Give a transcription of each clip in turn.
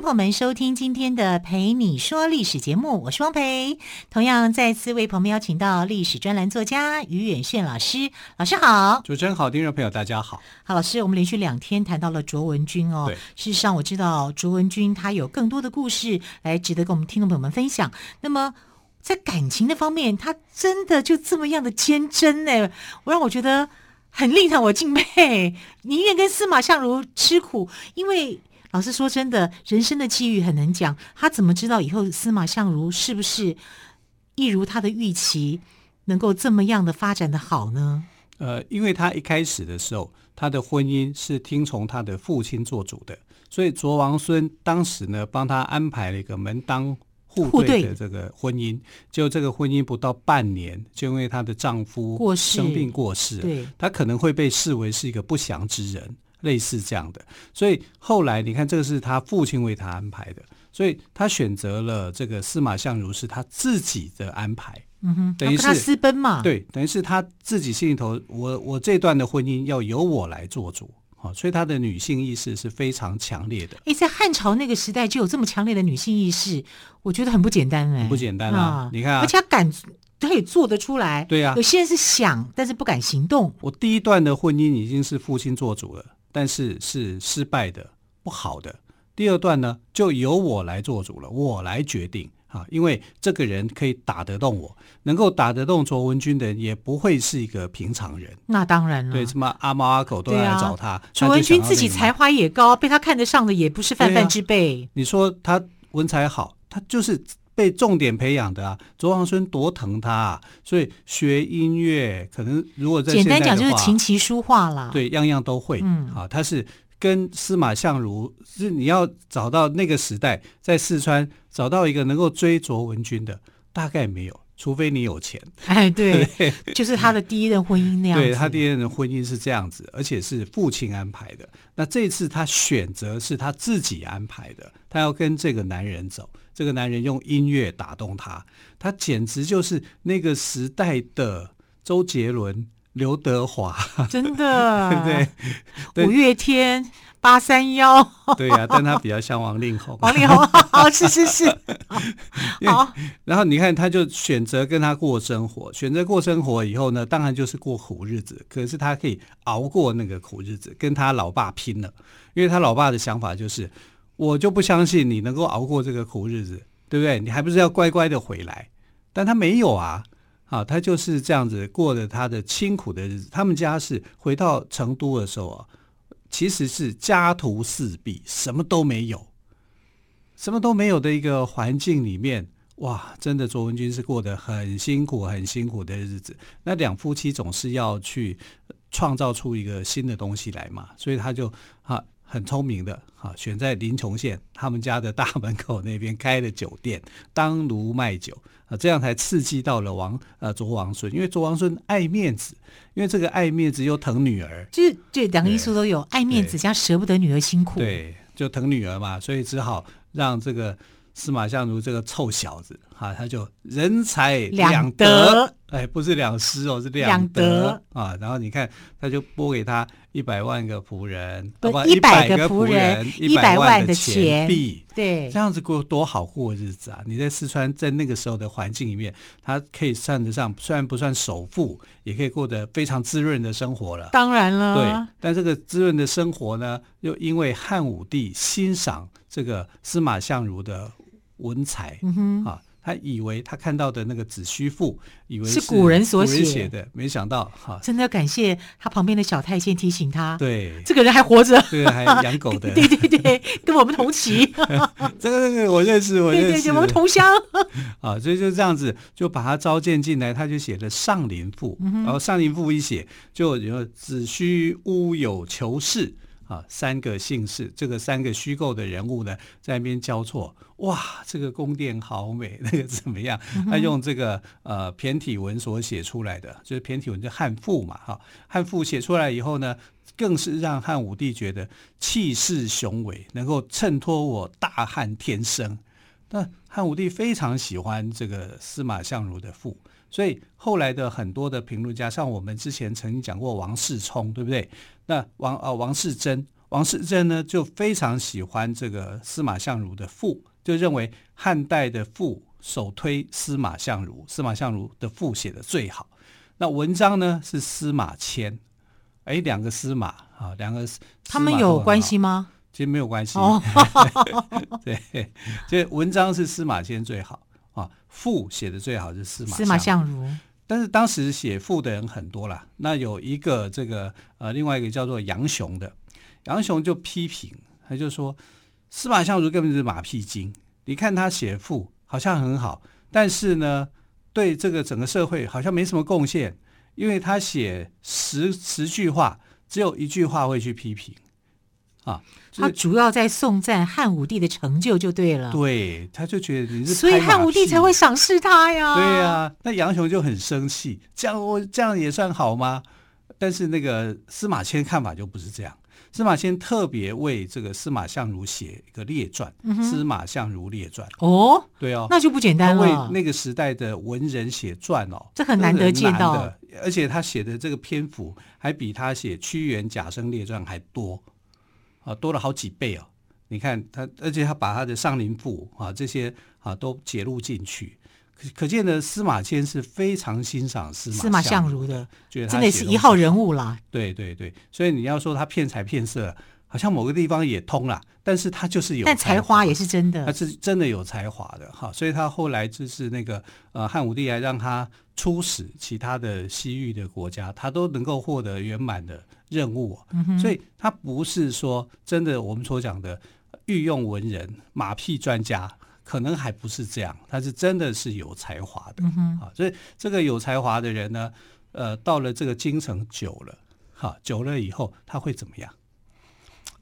朋友们收听今天的《陪你说历史》节目，我是汪培。同样再次为朋友们邀请到历史专栏作家于远炫老师，老师好。主持人好，听众朋友大家好。好，老师，我们连续两天谈到了卓文君哦。对，事实上我知道卓文君她有更多的故事来值得跟我们听众朋友们分享。那么在感情的方面，她真的就这么样的坚贞呢？我让我觉得很令他我敬佩，宁愿跟司马相如吃苦，因为。老师说：“真的，人生的际遇很难讲。他怎么知道以后司马相如是不是一如他的预期，能够这么样的发展的好呢？”呃，因为他一开始的时候，他的婚姻是听从他的父亲做主的，所以卓王孙当时呢帮他安排了一个门当户对的这个婚姻。就这个婚姻不到半年，就因为她的丈夫生病过世，对，她可能会被视为是一个不祥之人。类似这样的，所以后来你看，这个是他父亲为他安排的，所以他选择了这个司马相如是他自己的安排，嗯哼，等于是他私奔嘛，对，等于是他自己心里头，我我这段的婚姻要由我来做主，好，所以他的女性意识是非常强烈的。哎，在汉朝那个时代就有这么强烈的女性意识，我觉得很不简单哎，不简单啊，啊你看啊，而且他敢，他可以做得出来，对呀、啊，有些人是想，但是不敢行动。我第一段的婚姻已经是父亲做主了。但是是失败的，不好的。第二段呢，就由我来做主了，我来决定啊，因为这个人可以打得动我，能够打得动卓文君的人，也不会是一个平常人。那当然了，对，什么阿猫阿狗都要来找他。卓文君自己才华也高，被他看得上的也不是泛泛之辈。你说他文采好，他就是。被重点培养的啊，卓王孙多疼他啊，所以学音乐可能如果在简单讲就是琴棋书画啦，对，样样都会。嗯，啊，他是跟司马相如，是你要找到那个时代在四川找到一个能够追卓文君的，大概没有，除非你有钱。哎，对，对就是他的第一任婚姻那样子。对，他第一任的婚姻是这样子，而且是父亲安排的。那这次他选择是他自己安排的，他要跟这个男人走。这个男人用音乐打动他，他简直就是那个时代的周杰伦、刘德华，真的，对 不对？五月天、八三幺，对呀、啊，但他比较像王力宏。王力宏，好，是是是，好。然后你看，他就选择跟他过生活，选择过生活以后呢，当然就是过苦日子。可是他可以熬过那个苦日子，跟他老爸拼了，因为他老爸的想法就是。我就不相信你能够熬过这个苦日子，对不对？你还不是要乖乖的回来？但他没有啊，啊，他就是这样子过着他的清苦的日子。他们家是回到成都的时候啊，其实是家徒四壁，什么都没有，什么都没有的一个环境里面，哇，真的卓文君是过得很辛苦、很辛苦的日子。那两夫妻总是要去创造出一个新的东西来嘛，所以他就啊。很聪明的哈，选在临邛县他们家的大门口那边开了酒店，当炉卖酒啊，这样才刺激到了王呃卓王孙，因为卓王孙爱面子，因为这个爱面子又疼女儿，就是这两个因素都有，爱面子加舍不得女儿辛苦，对，就疼女儿嘛，所以只好让这个司马相如这个臭小子哈，他就人财两得，两得哎，不是两失哦，是两得，啊，然后你看他就拨给他。一百万个仆人，不，一百个仆人，一百万的钱币，对，这样子过多好过日子啊！你在四川，在那个时候的环境里面，他可以算得上，虽然不算首富，也可以过得非常滋润的生活了。当然了，对，但这个滋润的生活呢，又因为汉武帝欣赏这个司马相如的文采，嗯哼啊。他以为他看到的那个《子虚赋》，以为是古人所写，写的，没想到哈，真的要感谢他旁边的小太监提醒他，对，这个人还活着，这个还养狗的，对对对，跟我们同期，这个这个我认识，我认识，对对对，我们同乡。啊，所以就这样子就把他召见进来，他就写了《上林赋》，然后《上林赋》一写就有子虚乌有求是。啊，三个姓氏，这个三个虚构的人物呢，在那边交错。哇，这个宫殿好美，那个怎么样？他用这个呃骈体文所写出来的，就是骈体文，就汉赋嘛，哈，汉赋写出来以后呢，更是让汉武帝觉得气势雄伟，能够衬托我大汉天生。那汉武帝非常喜欢这个司马相如的赋，所以后来的很多的评论家，像我们之前曾经讲过王世充，对不对？那王啊王世贞，王世贞呢就非常喜欢这个司马相如的赋，就认为汉代的赋首推司马相如，司马相如的赋写的最好。那文章呢是司马迁，哎，两个司马啊，两个他们有关系吗？其实没有关系。哦、对，这文章是司马迁最好啊，赋写的最好是司马司马相如。但是当时写赋的人很多了，那有一个这个呃，另外一个叫做杨雄的，杨雄就批评，他就说司马相如根本是马屁精。你看他写赋好像很好，但是呢，对这个整个社会好像没什么贡献，因为他写十十句话，只有一句话会去批评。啊，他主要在颂赞汉武帝的成就就对了。对，他就觉得你是，所以汉武帝才会赏识他呀。对呀、啊，那杨雄就很生气，这样我这样也算好吗？但是那个司马迁看法就不是这样，司马迁特别为这个司马相如写一个列传，嗯《司马相如列传》。哦，对哦，那就不简单了。为那个时代的文人写传哦，这很难得见到，而且他写的这个篇幅还比他写《屈原贾生列传》还多。啊，多了好几倍哦！你看他，而且他把他的《上林赋》啊这些啊都节录进去，可可见的司马迁是非常欣赏司马司马相如的，觉得他真的是一号人物啦。对对对，所以你要说他骗财骗色，好像某个地方也通了，但是他就是有，但才华也是真的，他是真的有才华的哈。所以他后来就是那个呃汉武帝还让他出使其他的西域的国家，他都能够获得圆满的。任务，所以他不是说真的，我们所讲的御用文人、马屁专家，可能还不是这样。他是真的是有才华的，啊，所以这个有才华的人呢，呃，到了这个京城久了，哈，久了以后他会怎么样？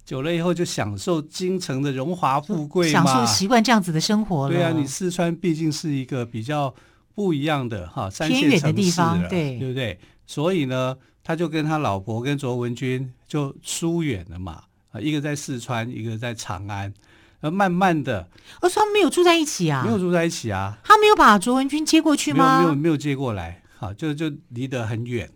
久了以后就享受京城的荣华富贵嘛，享受习惯这样子的生活了。对啊，你四川毕竟是一个比较不一样的哈偏远的地方，对，对不对？所以呢。他就跟他老婆跟卓文君就疏远了嘛，啊，一个在四川，一个在长安，而慢慢的，而说他们没有住在一起啊，没有住在一起啊，他没有把卓文君接过去吗？没有，没有，没有接过来，好，就就离得很远，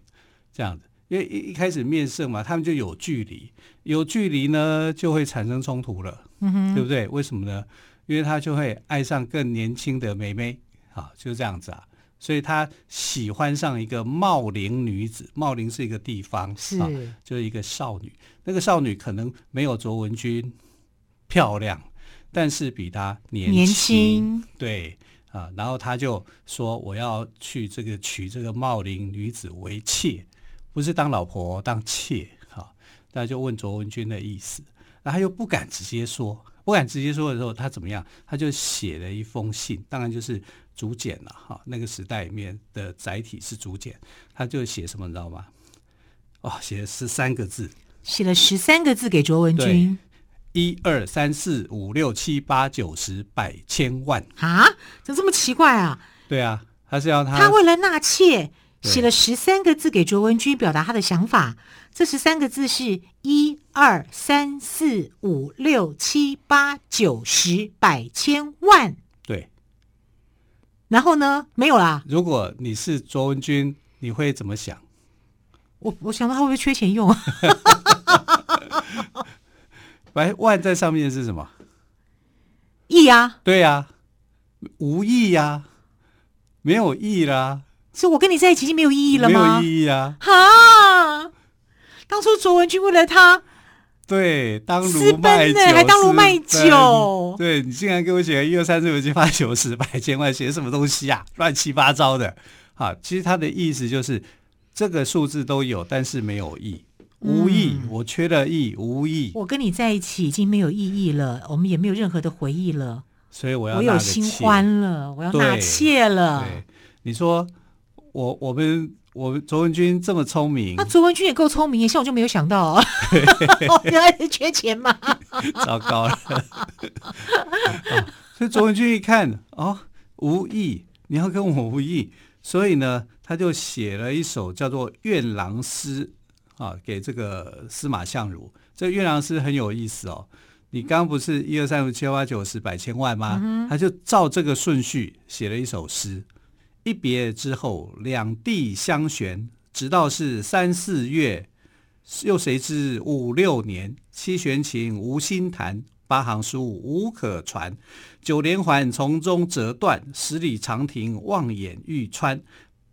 这样子，因为一一开始面圣嘛，他们就有距离，有距离呢就会产生冲突了，嗯哼，对不对？为什么呢？因为他就会爱上更年轻的妹妹，好，就这样子啊。所以他喜欢上一个茂陵女子，茂陵是一个地方，是、啊、就是一个少女。那个少女可能没有卓文君漂亮，但是比她年轻。年轻对啊，然后他就说：“我要去这个娶这个茂陵女子为妾，不是当老婆，当妾。啊”哈，那就问卓文君的意思，那他又不敢直接说，不敢直接说的时候，他怎么样？他就写了一封信，当然就是。竹简了哈，那个时代里面的载体是竹简，他就写什么你知道吗？哦，写了十三个字，写了十三个字给卓文君。一二三四五六七八九十百千万啊？怎么这么奇怪啊？对啊，他是要他，他为了纳妾，写了十三个字给卓文君，表达他的想法。这十三个字是一二三四五六七八九十百千万。然后呢？没有啦。如果你是卓文君，你会怎么想？我我想到他会不会缺钱用？百万在上面是什么？亿啊！对呀、啊，无意呀、啊，没有意啦。是我跟你在一起已经没有意义了吗？没有意义啊！哈，当初卓文君为了他。对，当如卖酒，还当如卖酒。对，你竟然给我写一二三四五六七八九十百千万，写什么东西啊？乱七八糟的。好，其实他的意思就是这个数字都有，但是没有意，无意。嗯、我缺了意，无意。我跟你在一起已经没有意义了，我们也没有任何的回忆了。所以我要我有新欢了，我要纳妾了。对，你说我我们我卓文君这么聪明，那卓文君也够聪明，像我就没有想到，原来是缺钱嘛，糟糕了。所以卓文君一看，哦，无意，你要跟我无意，所以呢，他就写了一首叫做《怨郎诗》啊，给这个司马相如。这个《愿郎诗》很有意思哦。你刚刚不是一二三四七八九十百千万吗？嗯、他就照这个顺序写了一首诗。一别之后，两地相悬，直到是三四月。又谁知五六年？七弦琴，无心弹；八行书，无可传。九连环，从中折断；十里长亭，望眼欲穿。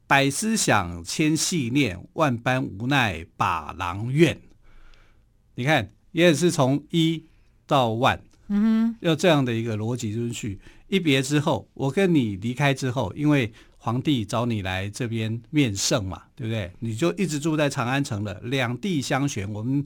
百思想，千系念，万般无奈把郎怨。你看，也是从一。到万，嗯哼，要这样的一个逻辑顺序。一别之后，我跟你离开之后，因为皇帝找你来这边面圣嘛，对不对？你就一直住在长安城了。两地相悬，我们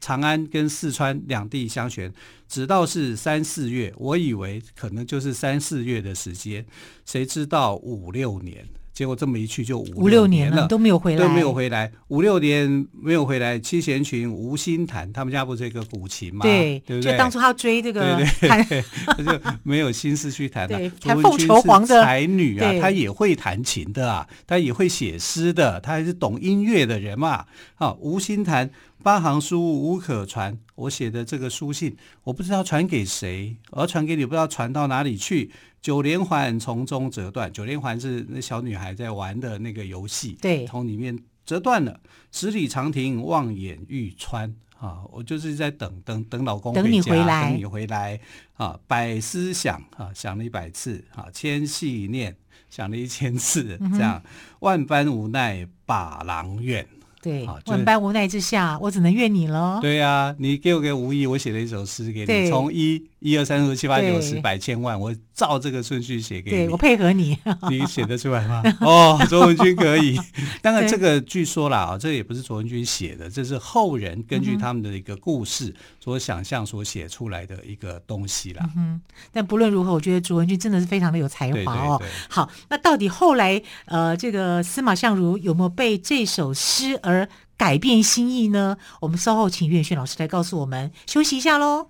长安跟四川两地相悬，直到是三四月。我以为可能就是三四月的时间，谁知道五六年。结果这么一去就五六年了，都没有回来，都没有回来，五六年没有回来。七弦琴无心弹，他们家不是一个古琴嘛？对，对不对？就当初他要追这个，对对对，他就没有心思去弹了。弹凤求凰的才女啊，她也会弹琴的啊，她也会写诗的，她还是懂音乐的人嘛。啊，无心弹，八行书无可传。我写的这个书信，我不知道传给谁，我要传给你，不知道传到哪里去。九连环从中折断，九连环是那小女孩在玩的那个游戏，对，从里面折断了。十里长亭望眼欲穿啊，我就是在等等等老公等你回来，等你回来啊，百思想啊，想了一百次啊，千系念想了一千次，这样、嗯、万般无奈把郎怨。对，万般无奈之下，我只能怨你了。对呀、啊，你给我个无意，我写了一首诗给你，从一一二三四五七八九十百千万，我照这个顺序写给你。对，我配合你，你写得出来吗？哦，卓文君可以。当然，这个据说啦，啊，这也不是卓文君写的，这是后人根据他们的一个故事所想象所写出来的一个东西啦。嗯，但不论如何，我觉得卓文君真的是非常的有才华哦。对对对，好，那到底后来呃，这个司马相如有没有被这首诗而改变心意呢？我们稍后请岳轩老师来告诉我们。休息一下喽。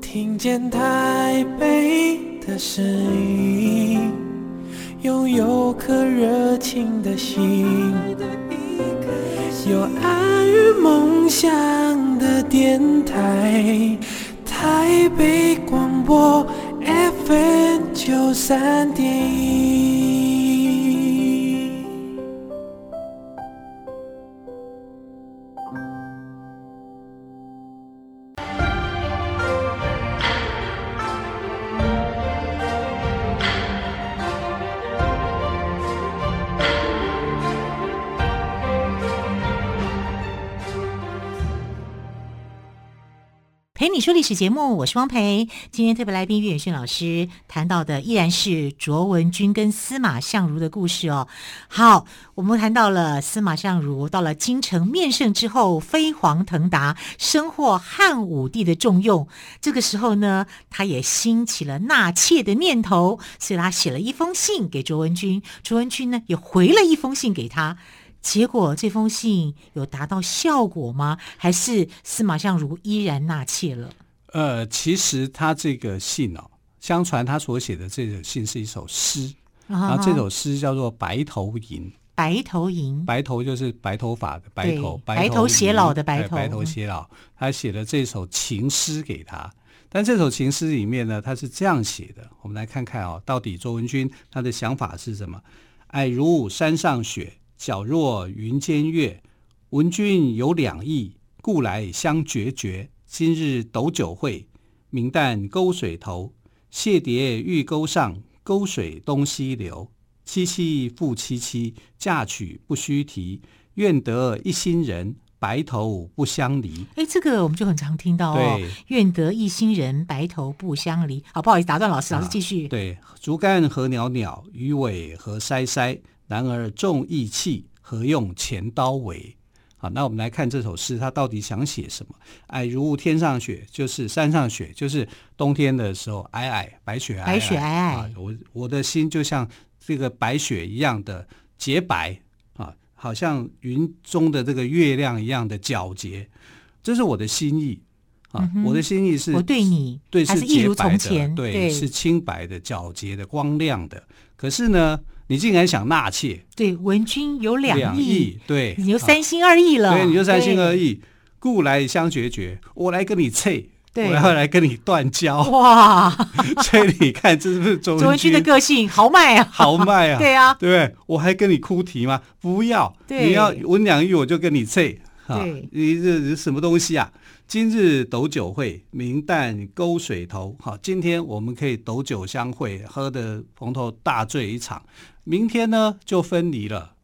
听见台北的声音，拥有颗热情的心，有爱与梦想的电台，台北广播 FM 九三点一。你说历史节目，我是汪培。今天特别来宾岳远逊老师谈到的依然是卓文君跟司马相如的故事哦。好，我们谈到了司马相如到了京城面圣之后，飞黄腾达，深获汉武帝的重用。这个时候呢，他也兴起了纳妾的念头，所以他写了一封信给卓文君。卓文君呢，也回了一封信给他。结果这封信有达到效果吗？还是司马相如依然纳妾了？呃，其实他这个信哦，相传他所写的这个信是一首诗，然后这首诗叫做《白头吟》。白头吟，白头就是白头发的白头，白头偕老的白头，白头偕老。他写了这首情诗给他，但这首情诗里面呢，他是这样写的。我们来看看哦，到底卓文君他的想法是什么？爱如山上雪。皎若云间月，闻君有两意，故来相决绝。今日斗酒会，明旦沟水头。谢蝶玉钩上，沟水东西流。凄凄复凄凄，嫁娶不须啼。愿得一心人，白头不相离。哎，这个我们就很常听到哦。愿得一心人，白头不相离。好，不好意思打断老师，老师继续。啊、对，竹竿何袅袅，鱼尾何筛筛。然而重义气，何用钱刀为？好，那我们来看这首诗，它到底想写什么？皑如天上雪，就是山上雪，就是冬天的时候，皑皑白雪皑皑，白雪皑皑。啊，我我的心就像这个白雪一样的洁白啊，好像云中的这个月亮一样的皎洁，这是我的心意啊。嗯、我的心意是，我对你对是一如从前，对，对是清白的、皎洁的、光亮的。可是呢？你竟然想纳妾？对，文君有两亿，两亿，对，你就三心二意了。对，你就三心二意，故来相决绝。我来跟你妾，对，我要来跟你断交。哇！所以你看，这是不是周文君的个性豪迈啊？豪迈啊！对啊，对，我还跟你哭啼吗？不要，你要文两亿，我就跟你妾。对，你这是什么东西啊？今日斗酒会，明旦沟水头。好，今天我们可以斗酒相会，喝得蓬头大醉一场。明天呢，就分离了。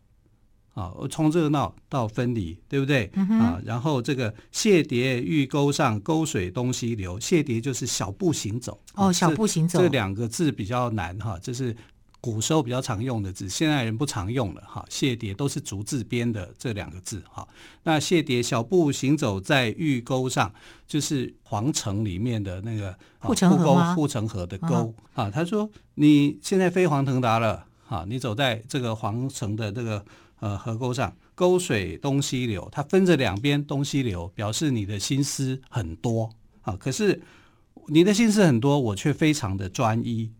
啊，从热闹到分离，对不对？嗯、啊，然后这个谢蝶玉钩上，沟水东西流。谢蝶就是小步行走。哦，小步行走。这两个字比较难哈，这是。古时候比较常用的字，现在人不常用了哈。谢蝶都是竹字边的这两个字哈。那谢蝶小步行走在玉钩上，就是皇城里面的那个护城河吗？护城河的沟啊。他说：“你现在飞黄腾达了啊，你走在这个皇城的这个呃河沟上，沟水东西流，它分着两边东西流，表示你的心思很多啊。可是你的心思很多，我却非常的专一。”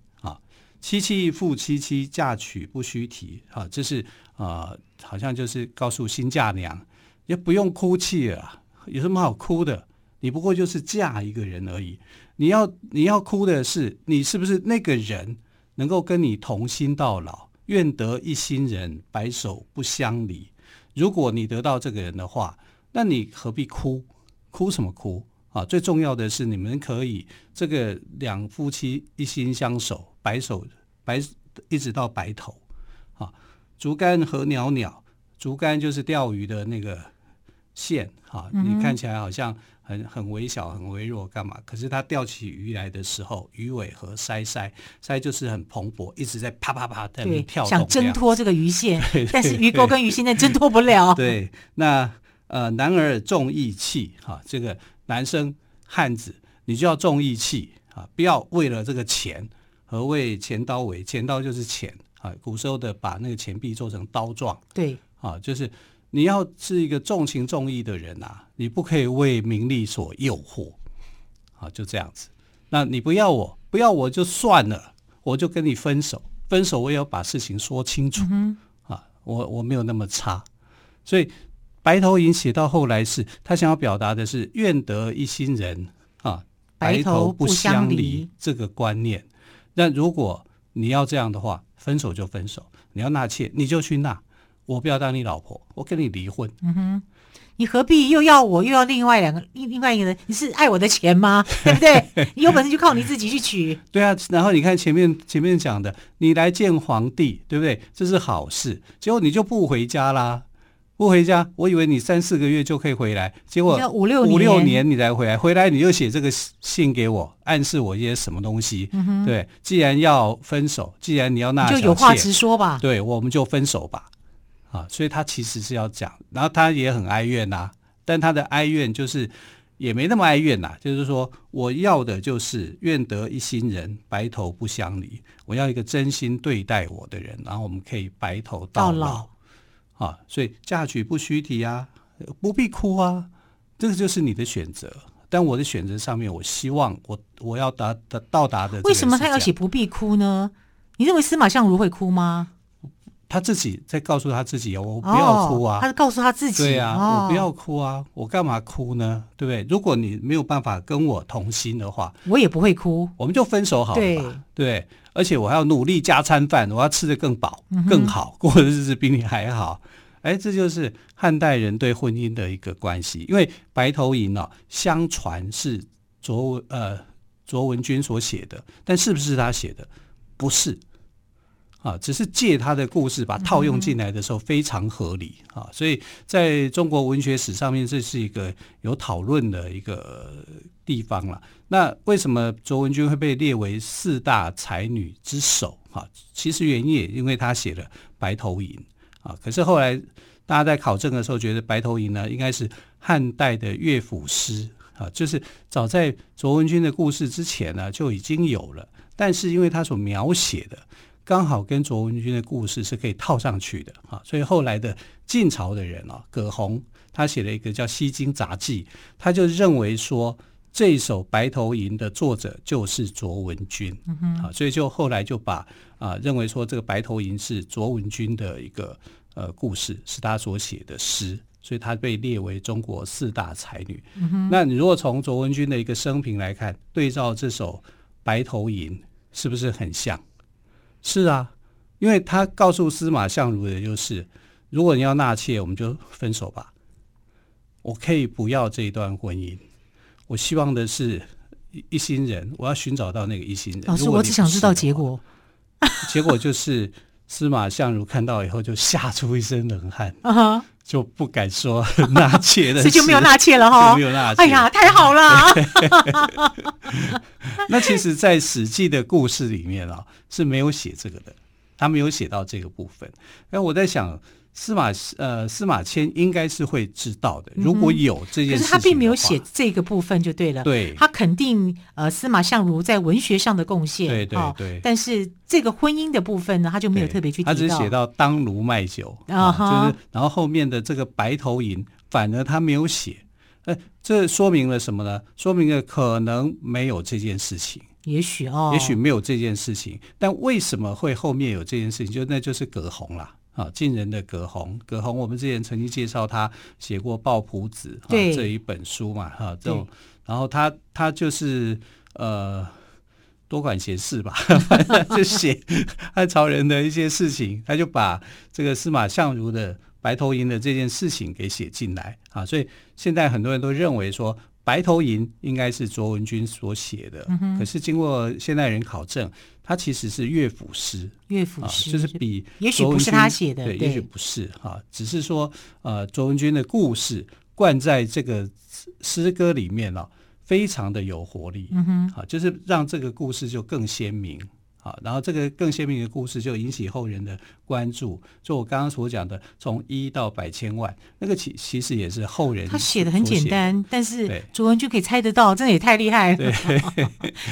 凄凄复凄凄，嫁娶不须啼。啊，这是啊、呃，好像就是告诉新嫁娘，也不用哭泣了，有什么好哭的？你不过就是嫁一个人而已。你要你要哭的是，你是不是那个人能够跟你同心到老？愿得一心人，白首不相离。如果你得到这个人的话，那你何必哭？哭什么哭？啊，最重要的是你们可以这个两夫妻一心相守。白首白一直到白头，啊，竹竿何袅袅，竹竿就是钓鱼的那个线，哈、嗯，你看起来好像很很微小、很微弱，干嘛？可是它钓起鱼来的时候，鱼尾和鳃鳃鳃就是很蓬勃，一直在啪啪啪在那跳动，想挣脱这个鱼线，对对对，但是鱼钩跟鱼线在挣脱不了。对，那呃，男儿重义气，哈，这个男生汉子，你就要重义气啊，不要为了这个钱。何谓钱刀为？钱刀就是钱啊！古时候的把那个钱币做成刀状，对啊，就是你要是一个重情重义的人啊，你不可以为名利所诱惑啊，就这样子。那你不要我，不要我就算了，我就跟你分手。分手我也要把事情说清楚、嗯、啊，我我没有那么差。所以白头吟写到后来是，他想要表达的是愿得一心人啊，白头不相离这个观念。那如果你要这样的话，分手就分手。你要纳妾，你就去纳。我不要当你老婆，我跟你离婚。嗯哼，你何必又要我又要另外两个另另外一个人？你是爱我的钱吗？对不对？你有本事就靠你自己去娶。对啊，然后你看前面前面讲的，你来见皇帝，对不对？这是好事。结果你就不回家啦。不回家，我以为你三四个月就可以回来，结果五六五六年你才回来。回来你又写这个信给我，暗示我一些什么东西？嗯、对，既然要分手，既然你要那，就有话直说吧。对，我们就分手吧。啊，所以他其实是要讲，然后他也很哀怨呐、啊，但他的哀怨就是也没那么哀怨呐、啊，就是说我要的就是愿得一心人，白头不相离。我要一个真心对待我的人，然后我们可以白头到老。到老啊，所以嫁娶不须啼啊，不必哭啊，这个就是你的选择。但我的选择上面，我希望我我要达达到达的。为什么他要写不必哭呢？你认为司马相如会哭吗？他自己在告诉他自己，我不要哭啊。哦、他是告诉他自己，对啊，哦、我不要哭啊，我干嘛哭呢？对不对？如果你没有办法跟我同心的话，我也不会哭，我们就分手好了吧？对，对。而且我还要努力加餐饭，我要吃得更饱、更好，过的日子比你还好。哎，这就是汉代人对婚姻的一个关系。因为《白头吟》呢，相传是卓呃卓文君所写的，但是不是他写的？不是啊，只是借他的故事把套用进来的时候非常合理啊。所以在中国文学史上面，这是一个有讨论的一个地方了。那为什么卓文君会被列为四大才女之首？哈，其实原因也因为他写了《白头吟》啊。可是后来大家在考证的时候觉得白头吟呢应该是汉代的乐府诗啊，就是早在卓文君的故事之前呢就已经有了，但是因为他所描写的刚好跟卓文君的故事是可以套上去的啊，所以后来的晋朝的人啊，葛洪他写了一个叫《西京杂记》，他就认为说。这一首《白头吟》的作者就是卓文君，啊、嗯，所以就后来就把啊认为说这个《白头吟》是卓文君的一个呃故事，是他所写的诗，所以他被列为中国四大才女。嗯、那你如果从卓文君的一个生平来看，对照这首《白头吟》，是不是很像？是啊，因为他告诉司马相如的就是，如果你要纳妾，我们就分手吧，我可以不要这一段婚姻。我希望的是一一心人，我要寻找到那个一心人。老师，我只想知道结果。结果就是司马相如看到以后就吓出一身冷汗，uh-huh. 就不敢说 纳妾的事，所以就没有纳妾了哈，没有纳妾。哎呀，太好了！那其实，在《史记》的故事里面啊，是没有写这个的，他没有写到这个部分。那，我在想。司马呃，司马迁应该是会知道的。如果有这件事情，可是他并没有写这个部分就对了。对，他肯定呃，司马相如在文学上的贡献。对对对、哦。但是这个婚姻的部分呢，他就没有特别去提到。他只写到当庐卖酒啊、uh-huh 哦，就是然后后面的这个白头吟，反而他没有写。呃，这说明了什么呢？说明了可能没有这件事情。也许哦，也许没有这件事情。但为什么会后面有这件事情？就那就是葛洪了。啊，近人的葛洪，葛洪，我们之前曾经介绍他写过《抱朴子》啊这一本书嘛，哈，这种，然后他他就是呃多管闲事吧，反正就写汉朝人的一些事情，他就把这个司马相如的白头吟的这件事情给写进来啊，所以现在很多人都认为说。白头吟应该是卓文君所写的，嗯，可是经过现代人考证，它其实是乐府诗。乐府诗，啊，就是比也许不是他写的，对，对也许不是哈，啊，只是说呃，卓文君的故事灌在这个诗歌里面了，啊，非常的有活力，嗯哼，啊，就是让这个故事就更鲜明。然后这个更鲜明的故事就引起后人的关注。就我刚刚所讲的，从一到百千万，那个其其实也是后人。他写的很简单，但是卓文君可以猜得到，真的也太厉害了。对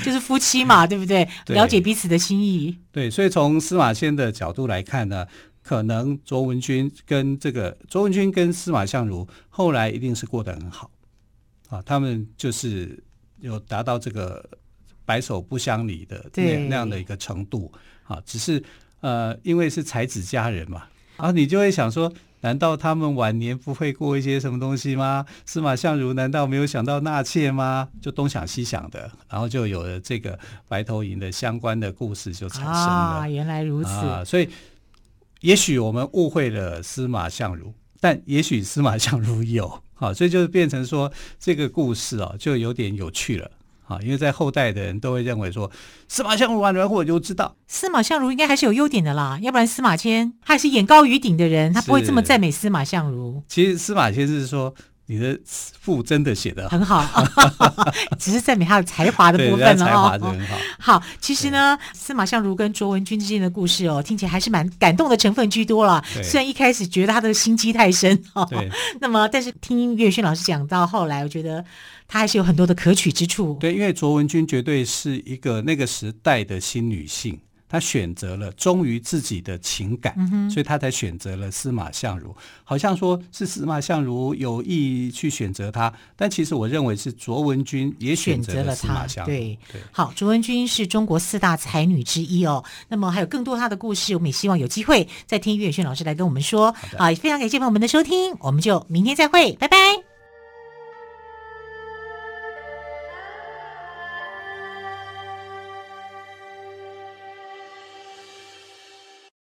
就是夫妻嘛，对不对？对？了解彼此的心意。对，所以从司马迁的角度来看呢，可能卓文君跟这个卓文君跟司马相如后来一定是过得很好啊，他们就是有达到这个。白首不相离的那那样的一个程度啊，只是呃，因为是才子佳人嘛，然后你就会想说，难道他们晚年不会过一些什么东西吗？司马相如难道没有想到纳妾吗？就东想西想的，然后就有了这个白头吟的相关的故事就产生了。啊，原来如此。啊，所以也许我们误会了司马相如，但也许司马相如有，好，所以就变成说这个故事啊，就有点有趣了。啊，因为在后代的人都会认为说，司马相如完了，我就知道司马相如应该还是有优点的啦，要不然司马迁他还是眼高于顶的人，他不会这么赞美司马相如。其实司马迁是说。你的赋真的写的很好，只是赞美他的才华的部分了才华是很好。好，其实呢，司马相如跟卓文君之间的故事哦，听起来还是蛮感动的成分居多了。虽然一开始觉得他的心机太深哦，那么，但是听岳轩老师讲到后来，我觉得他还是有很多的可取之处。对，因为卓文君绝对是一个那个时代的新女性。他选择了忠于自己的情感，嗯，所以他才选择了司马相如。好像说是司马相如有意去选择他，但其实我认为是卓文君也选择了司马相如。对，对，好，卓文君是中国四大才女之一哦。那么还有更多她的故事，我们也希望有机会再听岳轩老师来跟我们说。好，也非常感谢朋友们的收听，我们就明天再会，拜拜。